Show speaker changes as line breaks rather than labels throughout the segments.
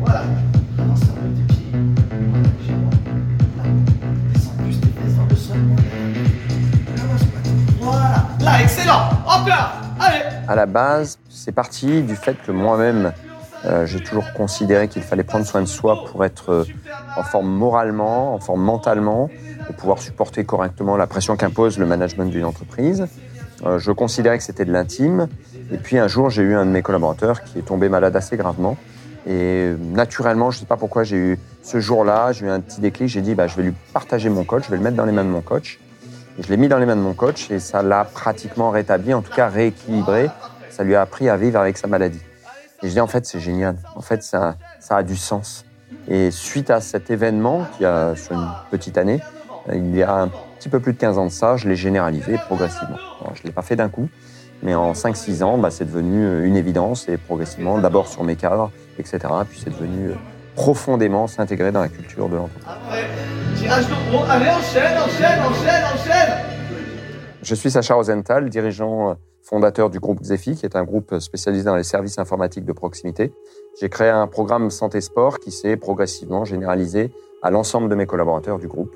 Voilà. Là. Descends plus tes dans le sol. Trop. Voilà. Là, excellent. Allez.
À la base, c'est parti du fait que moi-même, euh, j'ai toujours considéré qu'il fallait prendre soin de soi pour être euh, en forme moralement, en forme mentalement, et pouvoir supporter correctement la pression qu'impose le management d'une entreprise. Euh, je considérais que c'était de l'intime. Et puis un jour, j'ai eu un de mes collaborateurs qui est tombé malade assez gravement. Et naturellement, je ne sais pas pourquoi, j'ai eu ce jour-là, j'ai eu un petit déclic. J'ai dit, bah, je vais lui partager mon coach, je vais le mettre dans les mains de mon coach. Je l'ai mis dans les mains de mon coach et ça l'a pratiquement rétabli, en tout cas rééquilibré. Ça lui a appris à vivre avec sa maladie. Et je dis, en fait, c'est génial. En fait, ça, ça a du sens. Et suite à cet événement, qui a sur une petite année, il y a un petit peu plus de 15 ans de ça, je l'ai généralisé progressivement. Je ne l'ai pas fait d'un coup, mais en 5-6 ans, bah, c'est devenu une évidence et progressivement, d'abord sur mes cadres, etc. Puis c'est devenu profondément s'intégrer dans la culture de l'entreprise.
Tirage de. Allez, enchaîne, enchaîne, enchaîne, enchaîne.
Je suis Sacha Rosenthal, dirigeant euh, fondateur du groupe Xefi, qui est un groupe spécialisé dans les services informatiques de proximité. J'ai créé un programme santé-sport qui s'est progressivement généralisé à l'ensemble de mes collaborateurs du groupe.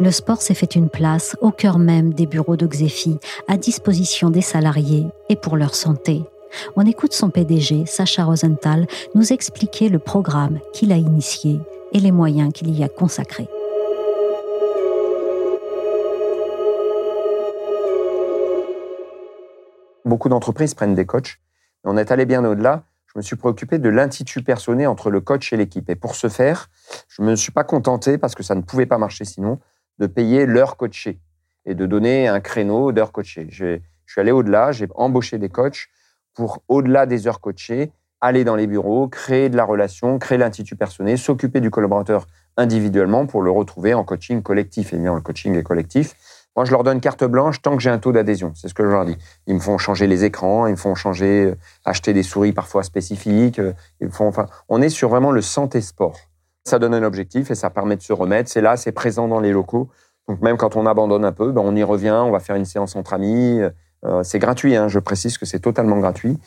Le sport s'est fait une place au cœur même des bureaux de Xefi, à disposition des salariés et pour leur santé. On écoute son PDG, Sacha Rosenthal, nous expliquer le programme qu'il a initié et les moyens qu'il y a consacrés.
Beaucoup d'entreprises prennent des coachs. On est allé bien au-delà. Je me suis préoccupé de l'intitut personné entre le coach et l'équipe. Et pour ce faire, je ne me suis pas contenté, parce que ça ne pouvait pas marcher sinon, de payer l'heure coachée et de donner un créneau d'heure coachée. Je suis allé au-delà, j'ai embauché des coachs pour, au-delà des heures coachées, aller dans les bureaux, créer de la relation, créer l'intitut personné, s'occuper du collaborateur individuellement pour le retrouver en coaching collectif. Et bien, le coaching est collectif. Moi, je leur donne carte blanche tant que j'ai un taux d'adhésion. C'est ce que je leur dis. Ils me font changer les écrans, ils me font changer, euh, acheter des souris parfois spécifiques. euh, Ils me font, enfin, on est sur vraiment le santé sport. Ça donne un objectif et ça permet de se remettre. C'est là, c'est présent dans les locaux. Donc même quand on abandonne un peu, ben, on y revient, on va faire une séance entre amis. Euh, c'est gratuit, hein, je précise que c'est totalement gratuit.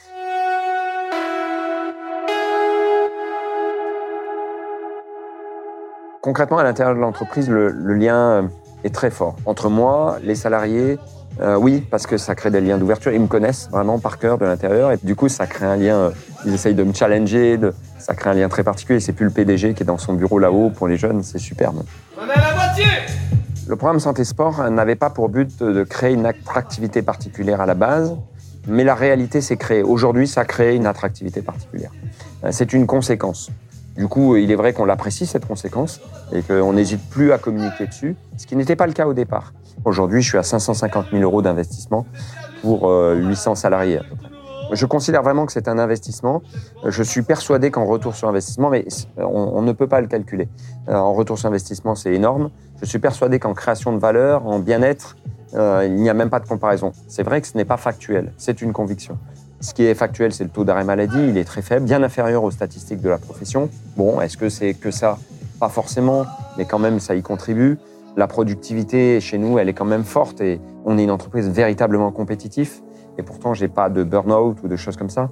Concrètement, à l'intérieur de l'entreprise, le, le lien euh, est très fort. Entre moi, les salariés, euh, oui, parce que ça crée des liens d'ouverture. Ils me connaissent vraiment par cœur de l'intérieur. Et du coup, ça crée un lien. euh, Ils essayent de me challenger. De, ça crée un lien très particulier. C'est plus le PDG qui est dans son bureau là-haut pour les jeunes. C'est superbe.
On est à la moitié.
Le programme Santé Sport euh, n'avait pas pour but de créer une attractivité particulière à la base, mais la réalité s'est créée. Aujourd'hui, ça crée une attractivité particulière. C'est une conséquence. Du coup, il est vrai qu'on l'apprécie, cette conséquence, et qu'on n'hésite plus à communiquer dessus, ce qui n'était pas le cas au départ. Aujourd'hui, je suis à 550 000 euros d'investissement pour euh, 800 salariés à peu près. Je considère vraiment que c'est un investissement. Je suis persuadé qu'en retour sur investissement, mais on, on ne peut pas le calculer. Euh, En retour sur investissement, c'est énorme. Je suis persuadé qu'en création de valeur, en bien-être, euh, il n'y a même pas de comparaison. C'est vrai que ce n'est pas factuel, c'est une conviction. Ce qui est factuel, c'est le taux d'arrêt maladie. Il est très faible, bien inférieur aux statistiques de la profession. Bon, est-ce que c'est que ça? Pas forcément, mais quand même, ça y contribue. La productivité chez nous, elle est quand même forte et on est une entreprise véritablement compétitive. Et pourtant, j'ai pas de burn-out ou de choses comme ça.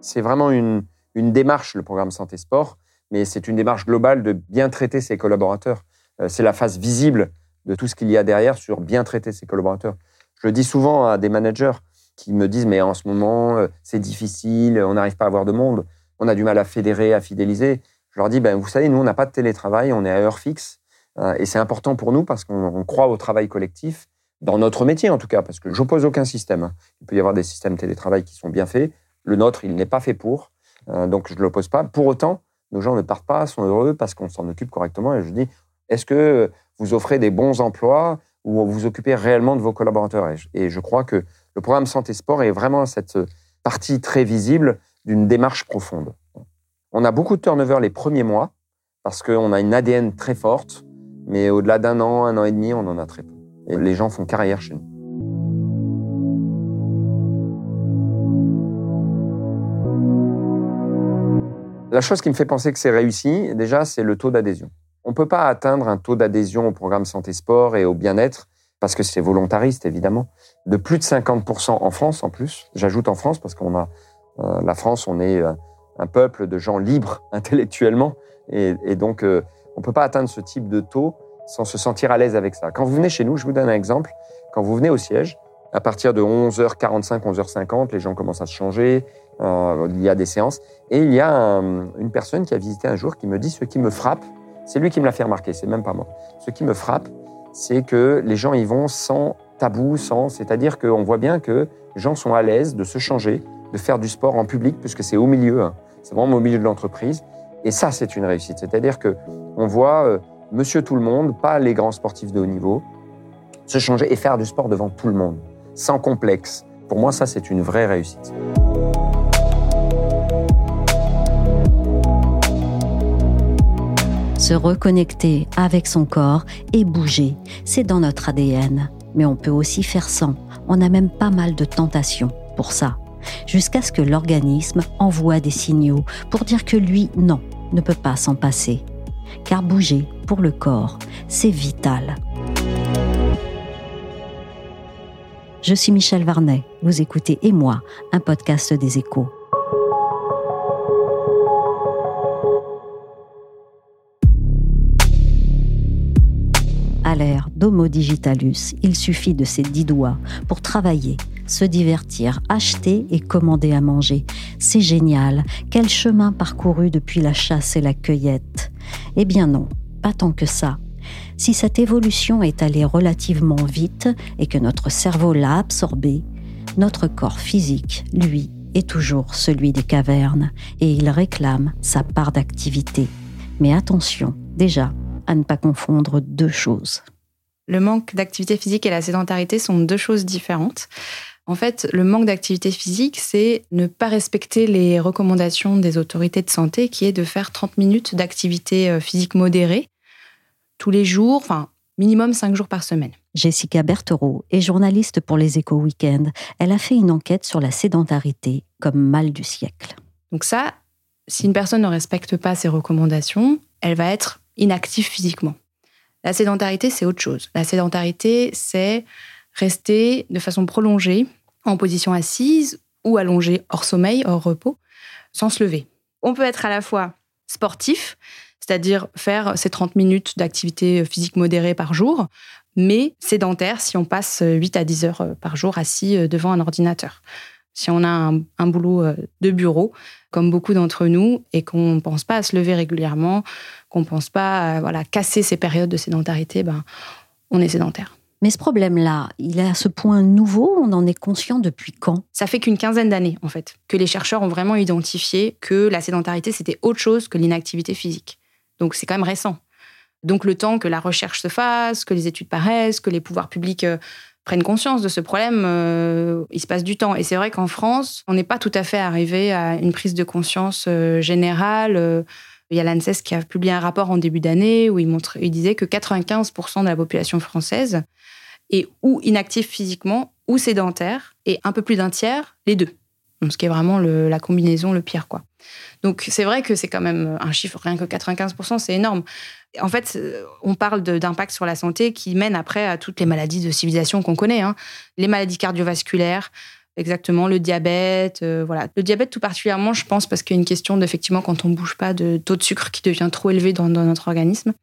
C'est vraiment une, une démarche, le programme Santé Sport, mais c'est une démarche globale de bien traiter ses collaborateurs. Euh, C'est la face visible de tout ce qu'il y a derrière sur bien traiter ses collaborateurs. Je le dis souvent à des managers qui me disent mais en ce moment euh, c'est difficile, on n'arrive pas à avoir de monde, on a du mal à fédérer, à fidéliser. Je leur dis ben vous savez nous on n'a pas de télétravail, on est à heure fixe euh, et c'est important pour nous parce qu'on on croit au travail collectif dans notre métier en tout cas parce que j'oppose aucun système. hein. Il peut y avoir des systèmes télétravail qui sont bien faits, le nôtre il n'est pas fait pour, euh, donc je ne l'oppose pas. Pour autant nos gens ne partent pas, sont heureux parce qu'on s'en occupe correctement et je dis est-ce que vous offrez des bons emplois ou vous occupez réellement de vos collaborateurs? Et je crois que le programme Santé Sport est vraiment cette partie très visible d'une démarche profonde. On a beaucoup de turnover les premiers mois parce qu'on a une ADN très forte, mais au-delà d'un an, un an et demi, on en a très peu. Et les gens font carrière chez nous. La chose qui me fait penser que c'est réussi, déjà, c'est le taux d'adhésion. On ne peut pas atteindre un taux d'adhésion au programme santé sport et au bien-être, parce que c'est volontariste évidemment, de plus de 50% en France en plus. J'ajoute en France parce qu'on a euh, la France, on est euh, un peuple de gens libres intellectuellement, et, donc euh, on ne peut pas atteindre ce type de taux sans se sentir à l'aise avec ça. Quand vous venez chez nous, je vous donne un exemple. Quand vous venez au siège, à partir de 11h45, 11h50, les gens commencent à se changer. Euh, il y a des séances. Et il y a un, une personne qui a visité un jour qui me dit ce qui me frappe, c'est lui qui me l'a fait remarquer, c'est même pas moi. Ce qui me frappe, c'est que les gens y vont sans tabou, sans. C'est-à-dire qu'on voit bien que les gens sont à l'aise de se changer, de faire du sport en public, puisque c'est au milieu, hein. C'est vraiment au milieu de l'entreprise. Et ça, c'est une réussite. C'est-à-dire que on voit euh, Monsieur tout le monde, pas les grands sportifs de haut niveau, se changer et faire du sport devant tout le monde, sans complexe. Pour moi, ça, c'est une vraie réussite.
Se reconnecter avec son corps et bouger, c'est dans notre ADN. Mais on peut aussi faire sans. On a même pas mal de tentations pour ça. Jusqu'à ce que l'organisme envoie des signaux pour dire que lui, non, ne peut pas s'en passer. Car bouger, pour le corps, c'est vital. Je suis Michel Varnet, vous écoutez Et moi, un podcast des échos. À l'ère d'Homo Digitalus, il suffit de ses dix doigts pour travailler, se divertir, acheter et commander à manger. C'est génial. Quel chemin parcouru depuis la chasse et la cueillette. Eh bien non, pas tant que ça. Si cette évolution est allée relativement vite et que notre cerveau l'a absorbée, notre corps physique, lui, est toujours celui des cavernes et il réclame sa part d'activité. Mais attention, déjà, à ne pas confondre deux choses.
Le manque d'activité physique et la sédentarité sont deux choses différentes. En fait, le manque d'activité physique, c'est ne pas respecter les recommandations des autorités de santé, qui est de faire 30 minutes d'activité euh, physique modérée tous les jours, enfin minimum 5 jours par semaine.
Jessica Berthereau est journaliste pour les Échos Week-end. Elle a fait une enquête sur la sédentarité comme mal du siècle.
Donc ça, si une personne ne respecte pas ces recommandations, elle va être inactive physiquement. La sédentarité, c'est autre chose. La sédentarité, c'est rester de façon prolongée en position assise ou allongée hors sommeil, hors repos, sans se lever. On peut être à la fois sportif, c'est-à-dire faire ces 30 minutes d'activité physique modérée par jour, mais sédentaire si on passe 8 à 10 heures par jour assis devant un ordinateur. Si on a un, boulot de bureau, comme beaucoup d'entre nous, et qu'on ne pense pas à se lever régulièrement, qu'on ne pense pas à voilà, casser ces périodes de sédentarité, ben, on est sédentaire.
Mais ce problème-là, il est à ce point nouveau, on en est conscient depuis quand?
Ça fait qu'une quinzaine d'années, en fait, que les chercheurs ont vraiment identifié que la sédentarité, c'était autre chose que l'inactivité physique. Donc c'est quand même récent. Donc le temps que la recherche se fasse, que les études paraissent, que les pouvoirs publics euh, prennent conscience de ce problème, euh, il se passe du temps. Et c'est vrai qu'en France, on n'est pas tout à fait arrivé à une prise de conscience euh, générale. Il y a l'ANSES qui a publié un rapport en début d'année où il, montre, il disait que 95% de la population française est ou inactive physiquement ou sédentaire, et un peu plus d'un tiers, les deux. Donc, ce qui est vraiment la combinaison le pire, quoi. Donc c'est vrai que c'est quand même un chiffre, rien que 95%, c'est énorme. En fait, on parle d'impact sur la santé qui mène après à toutes les maladies de civilisation qu'on connaît. Hein. Les maladies cardiovasculaires, exactement, le diabète. Euh, voilà. Le diabète tout particulièrement, je pense, parce qu'il y a une question d'effectivement, quand on bouge pas, de taux de sucre qui devient trop élevé dans, dans notre organisme.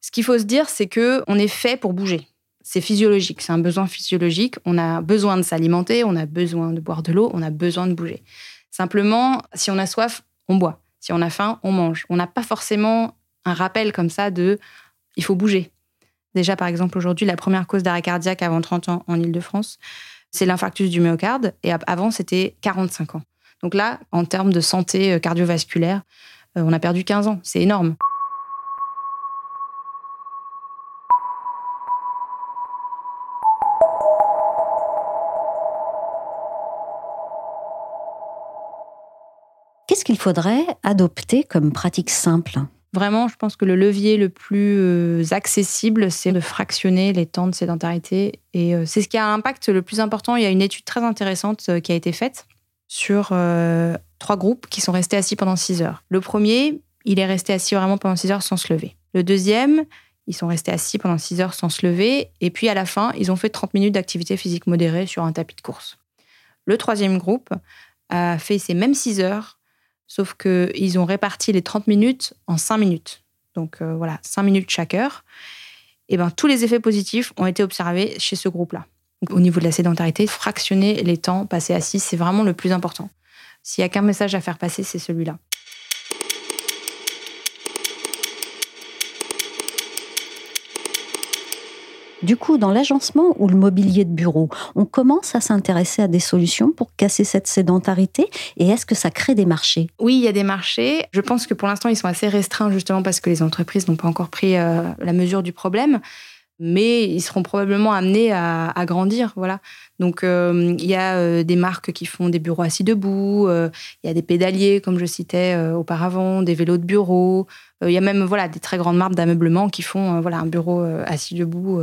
Ce qu'il faut se dire, c'est que on est fait pour bouger. C'est physiologique, c'est un besoin physiologique. On a besoin de s'alimenter, on a besoin de boire de l'eau, on a besoin de bouger. Simplement, si on a soif, on boit. Si on a faim, on mange. On n'a pas forcément un rappel comme ça de il faut bouger. Déjà, par exemple, aujourd'hui, la première cause d'arrêt cardiaque avant 30 ans en Ile-de-France, c'est l'infarctus du myocarde. Et avant, c'était 45 ans. Donc là, en termes de santé cardiovasculaire, on a perdu 15 ans. C'est énorme.
Qu'est-ce qu'il faudrait adopter comme pratique simple?
Vraiment, je pense que le levier le plus accessible, c'est de fractionner les temps de sédentarité. Et c'est ce qui a un impact le plus important. Il y a une étude très intéressante qui a été faite sur euh, trois groupes qui sont restés assis pendant six heures. Le premier, il est resté assis vraiment pendant six heures sans se lever. Le deuxième, ils sont restés assis pendant 6 heures sans se lever. Et puis à la fin, ils ont fait 30 minutes d'activité physique modérée sur un tapis de course. Le troisième groupe a fait ces mêmes 6 heures, sauf qu'ils ont réparti les 30 minutes en 5 minutes. Donc euh, voilà, 5 minutes chaque heure. Et ben, tous les effets positifs ont été observés chez ce groupe-là. Au niveau de la sédentarité, fractionner les temps passés assis, c'est vraiment le plus important. S'il n'y a qu'un message à faire passer, c'est celui-là.
Du coup, dans l'agencement ou le mobilier de bureau, on commence à s'intéresser à des solutions pour casser cette sédentarité et est-ce que ça crée des marchés?
Oui, il y a des marchés. Je pense que pour l'instant, ils sont assez restreints justement parce que les entreprises n'ont pas encore pris euh, la mesure du problème mais ils seront probablement amenés à, grandir. Voilà. Donc, euh, il y a euh, des marques qui font des bureaux assis debout, il y a des pédaliers, comme je citais auparavant, des vélos de bureau. Il y a même voilà, des très grandes marques d'ameublement qui font un bureau assis debout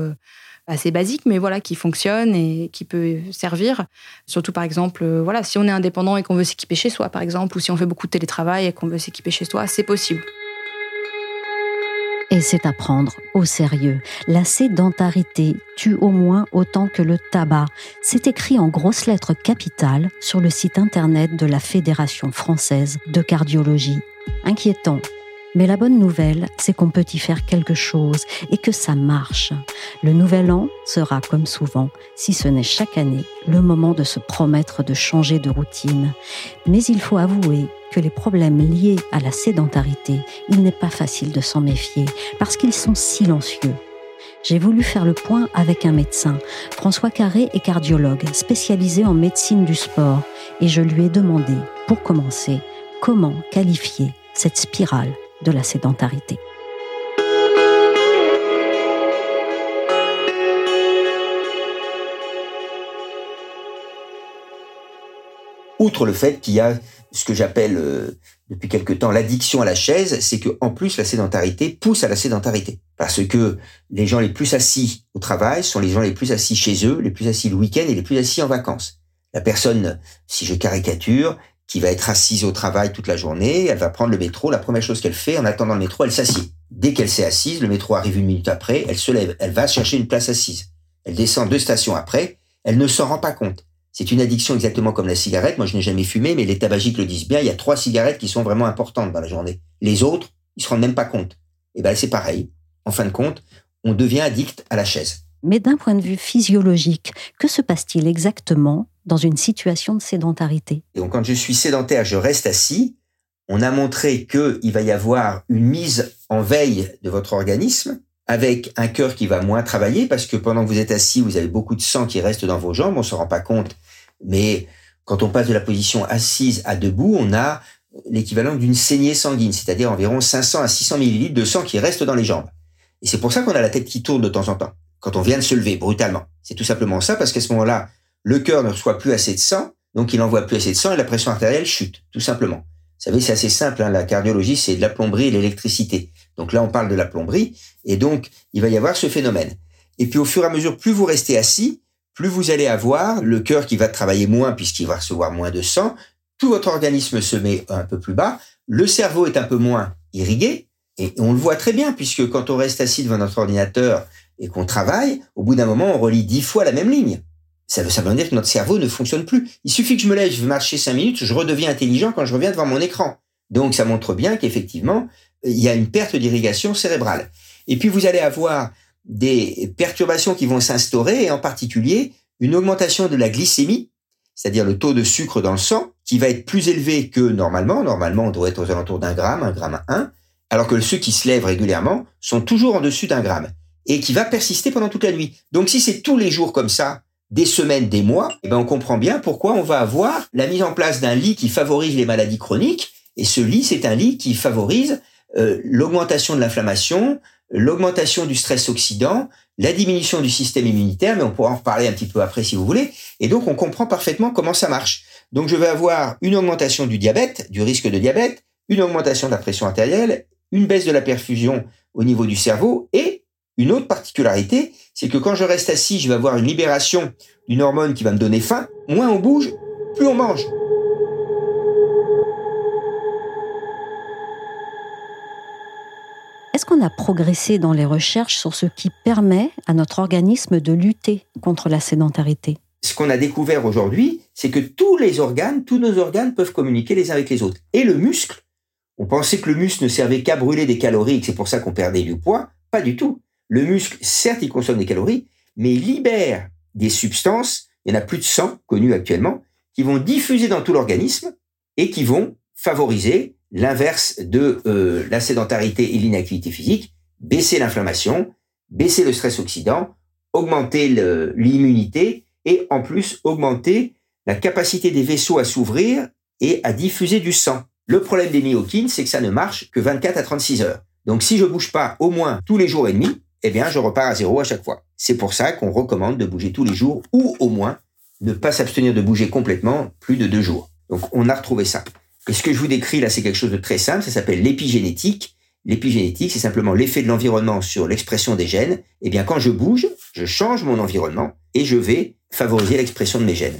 assez basique, mais voilà, qui fonctionne et qui peut servir. Surtout, par exemple, voilà, si on est indépendant et qu'on veut s'équiper chez soi, par exemple, ou si on fait beaucoup de télétravail et qu'on veut s'équiper chez soi, c'est possible.
Et c'est à prendre au sérieux. La sédentarité tue au moins autant que le tabac. C'est écrit en grosses lettres capitales sur le site internet de la Fédération française de cardiologie. Inquiétant. Mais la bonne nouvelle, c'est qu'on peut y faire quelque chose et que ça marche. Le nouvel an sera, comme souvent, si ce n'est chaque année, le moment de se promettre de changer de routine. Mais il faut avouer que les problèmes liés à la sédentarité, il n'est pas facile de s'en méfier parce qu'ils sont silencieux. J'ai voulu faire le point avec un médecin. François Carré est cardiologue spécialisé en médecine du sport et je lui ai demandé, pour commencer, comment qualifier cette spirale de la sédentarité.
Outre le fait qu'il y a ce que j'appelle euh, depuis quelque temps l'addiction à la chaise, c'est que en plus la sédentarité pousse à la sédentarité parce que les gens les plus assis au travail sont les gens les plus assis chez eux, les plus assis le week-end et les plus assis en vacances. La personne, si je caricature, qui va être assise au travail toute la journée, elle va prendre le métro, la première chose qu'elle fait en attendant le métro, elle s'assied. Dès qu'elle s'est assise, le métro arrive une minute après, elle se lève, elle va chercher une place assise. Elle descend deux stations après, elle ne s'en rend pas compte. C'est une addiction exactement comme la cigarette. Moi, je n'ai jamais fumé, mais les tabagiques le disent bien. Il y a trois cigarettes qui sont vraiment importantes dans la journée. Les autres, ils se rendent même pas compte. Et ben, c'est pareil. En fin de compte, on devient addict à la chaise.
Mais d'un point de vue physiologique, que se passe-t-il exactement dans une situation de sédentarité?
Et donc, quand je suis sédentaire, je reste assis. On a montré qu'il va y avoir une mise en veille de votre organisme avec un cœur qui va moins travailler parce que pendant que vous êtes assis, vous avez beaucoup de sang qui reste dans vos jambes. On se rend pas compte mais quand on passe de la position assise à debout, on a l'équivalent d'une saignée sanguine, c'est-à-dire environ 500 à 600 millilitres de sang qui reste dans les jambes. Et c'est pour ça qu'on a la tête qui tourne de temps en temps, quand on vient de se lever brutalement. C'est tout simplement ça, parce qu'à ce moment-là, le cœur ne reçoit plus assez de sang, donc il n'envoie plus assez de sang et la pression artérielle chute, tout simplement. Vous savez, c'est assez simple, hein, la cardiologie, c'est de la plomberie et l'électricité. Donc là, on parle de la plomberie, et donc il va y avoir ce phénomène. Et puis au fur et à mesure, plus vous restez assis, plus vous allez avoir le cœur qui va travailler moins puisqu'il va recevoir moins de sang, tout votre organisme se met un peu plus bas, le cerveau est un peu moins irrigué, et on le voit très bien puisque quand on reste assis devant notre ordinateur et qu'on travaille, au bout d'un moment, on relit dix fois la même ligne. Ça veut, veut dire que notre cerveau ne fonctionne plus. Il suffit que je me lève, je vais marcher cinq minutes, je redeviens intelligent quand je reviens devant mon écran. Donc ça montre bien qu'effectivement, il y a une perte d'irrigation cérébrale. Et puis vous allez avoir des perturbations qui vont s'instaurer et en particulier une augmentation de la glycémie, c'est-à-dire le taux de sucre dans le sang, qui va être plus élevé que normalement. Normalement, on doit être aux alentours d'un gramme, un gramme un, alors que ceux qui se lèvent régulièrement sont toujours en dessus d'un gramme et qui va persister pendant toute la nuit. Donc si c'est tous les jours comme ça, des semaines, des mois, eh ben on comprend bien pourquoi on va avoir la mise en place d'un lit qui favorise les maladies chroniques. Et ce lit, c'est un lit qui favorise euh, l'augmentation de l'inflammation, l'augmentation du stress oxydant, la diminution du système immunitaire, mais on pourra en reparler un petit peu après si vous voulez. Et donc, on comprend parfaitement comment ça marche. Donc, je vais avoir une augmentation du diabète, du risque de diabète, une augmentation de la pression artérielle, une baisse de la perfusion au niveau du cerveau et une autre particularité, c'est que quand je reste assis, je vais avoir une libération d'une hormone qui va me donner faim. Moins on bouge, plus on mange.
Est-ce qu'on a progressé dans les recherches sur ce qui permet à notre organisme de lutter contre la sédentarité?
Ce qu'on a découvert aujourd'hui, c'est que tous les organes, tous nos organes peuvent communiquer les uns avec les autres. Et le muscle, on pensait que le muscle ne servait qu'à brûler des calories et que c'est pour ça qu'on perdait du poids. Pas du tout. Le muscle, certes, il consomme des calories, mais il libère des substances, il y en a plus de 100 connues actuellement, qui vont diffuser dans tout l'organisme et qui vont favoriser l'inverse de euh, la sédentarité et l'inactivité physique, baisser l'inflammation, baisser le stress oxydant, augmenter l'immunité et en plus augmenter la capacité des vaisseaux à s'ouvrir et à diffuser du sang. Le problème des myokines, c'est que ça ne marche que 24 à 36 heures. Donc si je bouge pas au moins tous les jours et demi, eh bien je repars à zéro à chaque fois. C'est pour ça qu'on recommande de bouger tous les jours ou au moins ne pas s'abstenir de bouger complètement plus de deux jours. Donc on a retrouvé ça. Et ce que je vous décris là, c'est quelque chose de très simple, ça s'appelle l'épigénétique. L'épigénétique, c'est simplement l'effet de l'environnement sur l'expression des gènes. Eh bien, quand je bouge, je change mon environnement et je vais favoriser l'expression de mes gènes.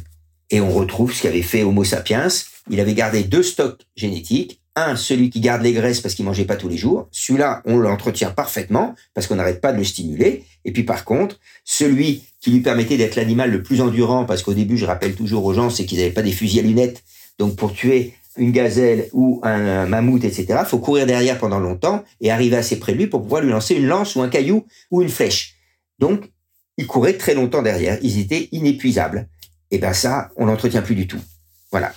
Et on retrouve ce qu'avait fait Homo sapiens. Il avait gardé deux stocks génétiques. Un, celui qui garde les graisses parce qu'il mangeait pas tous les jours. Celui-là, on l'entretient parfaitement parce qu'on n'arrête pas de le stimuler. Et puis par contre, celui qui lui permettait d'être l'animal le plus endurant, parce qu'au début, je rappelle toujours aux gens, c'est qu'ils n'avaient pas des fusils à lunettes. Donc pour tuer une gazelle ou un mammouth, etc., faut courir derrière pendant longtemps et arriver assez près de lui pour pouvoir lui lancer une lance ou un caillou ou une flèche. Donc, ils couraient très longtemps derrière. Ils étaient inépuisables. Et ben ça, on n'entretient plus du tout. Voilà.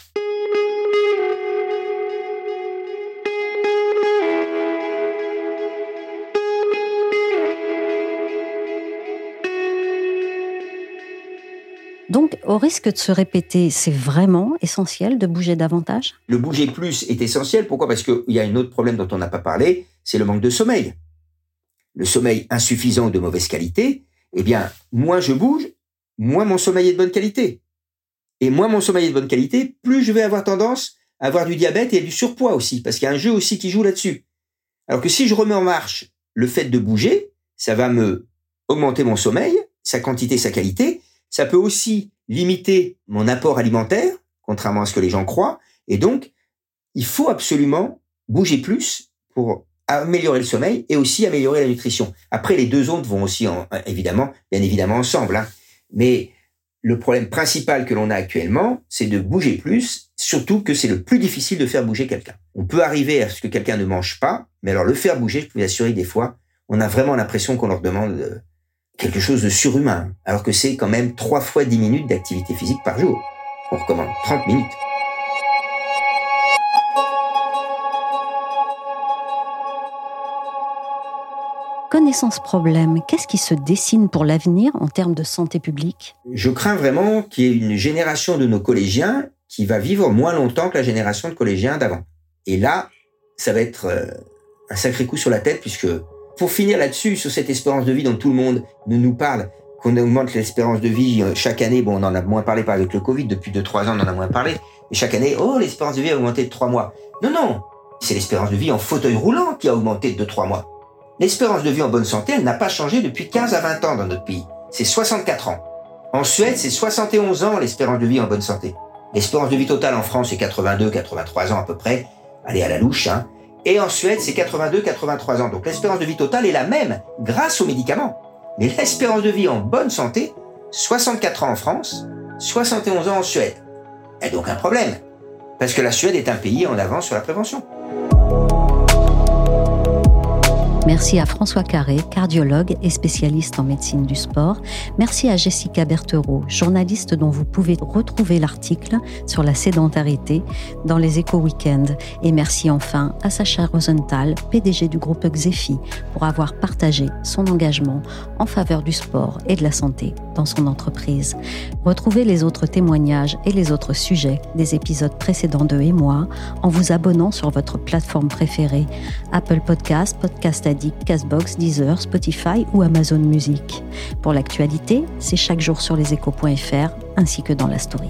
Donc, au risque de se répéter, c'est vraiment essentiel de bouger davantage?
Le bouger plus est essentiel. Pourquoi? Parce qu'il y a un autre problème dont on n'a pas parlé, c'est le manque de sommeil. Le sommeil insuffisant ou de mauvaise qualité, eh bien, moins je bouge, moins mon sommeil est de bonne qualité. Et moins mon sommeil est de bonne qualité, plus je vais avoir tendance à avoir du diabète et du surpoids aussi, parce qu'il y a un jeu aussi qui joue là-dessus. Alors que si je remets en marche le fait de bouger, ça va me augmenter mon sommeil, sa quantité, sa qualité, ça peut aussi limiter mon apport alimentaire, contrairement à ce que les gens croient. Et donc, il faut absolument bouger plus pour améliorer le sommeil et aussi améliorer la nutrition. Après, les deux autres vont aussi, évidemment, bien évidemment, ensemble. Hein. Mais le problème principal que l'on a actuellement, c'est de bouger plus, surtout que c'est le plus difficile de faire bouger quelqu'un. On peut arriver à ce que quelqu'un ne mange pas, mais alors le faire bouger, je peux vous assurer, des fois, on a vraiment l'impression qu'on leur demande quelque chose de surhumain, alors que c'est quand même trois fois 10 minutes d'activité physique par jour. On recommande 30 minutes.
Connaissance problème, qu'est-ce qui se dessine pour l'avenir en termes de santé publique?
Je crains vraiment qu'il y ait une génération de nos collégiens qui va vivre moins longtemps que la génération de collégiens d'avant. Et là, ça va être euh, un sacré coup sur la tête puisque pour finir là-dessus, sur cette espérance de vie dont tout le monde ne nous parle, qu'on augmente l'espérance de vie euh, chaque année, bon, on en a moins parlé par avec le Covid, depuis 2-3 ans, on en a moins parlé, mais chaque année, oh, l'espérance de vie a augmenté de 3 mois. Non, non, c'est l'espérance de vie en fauteuil roulant qui a augmenté de 2-3 mois. L'espérance de vie en bonne santé, elle n'a pas changé depuis 15 à 20 ans dans notre pays. C'est 64 ans. En Suède, c'est 71 ans l'espérance de vie en bonne santé. L'espérance de vie totale en France, c'est 82, 83 ans à peu près. Allez à la louche, hein. Et en Suède, c'est 82-83 ans. Donc l'espérance de vie totale est la même grâce aux médicaments. Mais l'espérance de vie en bonne santé, 64 ans en France, 71 ans en Suède. Et donc un problème. Parce que la Suède est un pays en avance sur la prévention.
Merci à François Carré, cardiologue et spécialiste en médecine du sport. Merci à Jessica Berthereau, journaliste dont vous pouvez retrouver l'article sur la sédentarité dans les éco weekends Et merci enfin à Sacha Rosenthal, PDG du groupe Xefi, pour avoir partagé son engagement en faveur du sport et de la santé dans son entreprise. Retrouvez les autres témoignages et les autres sujets des épisodes précédents de Et moi en vous abonnant sur votre plateforme préférée, Apple Podcast, Podcast Castbox, Deezer, Spotify ou Amazon Music. Pour l'actualité, c'est chaque jour sur leséchos.fr ainsi que dans la story.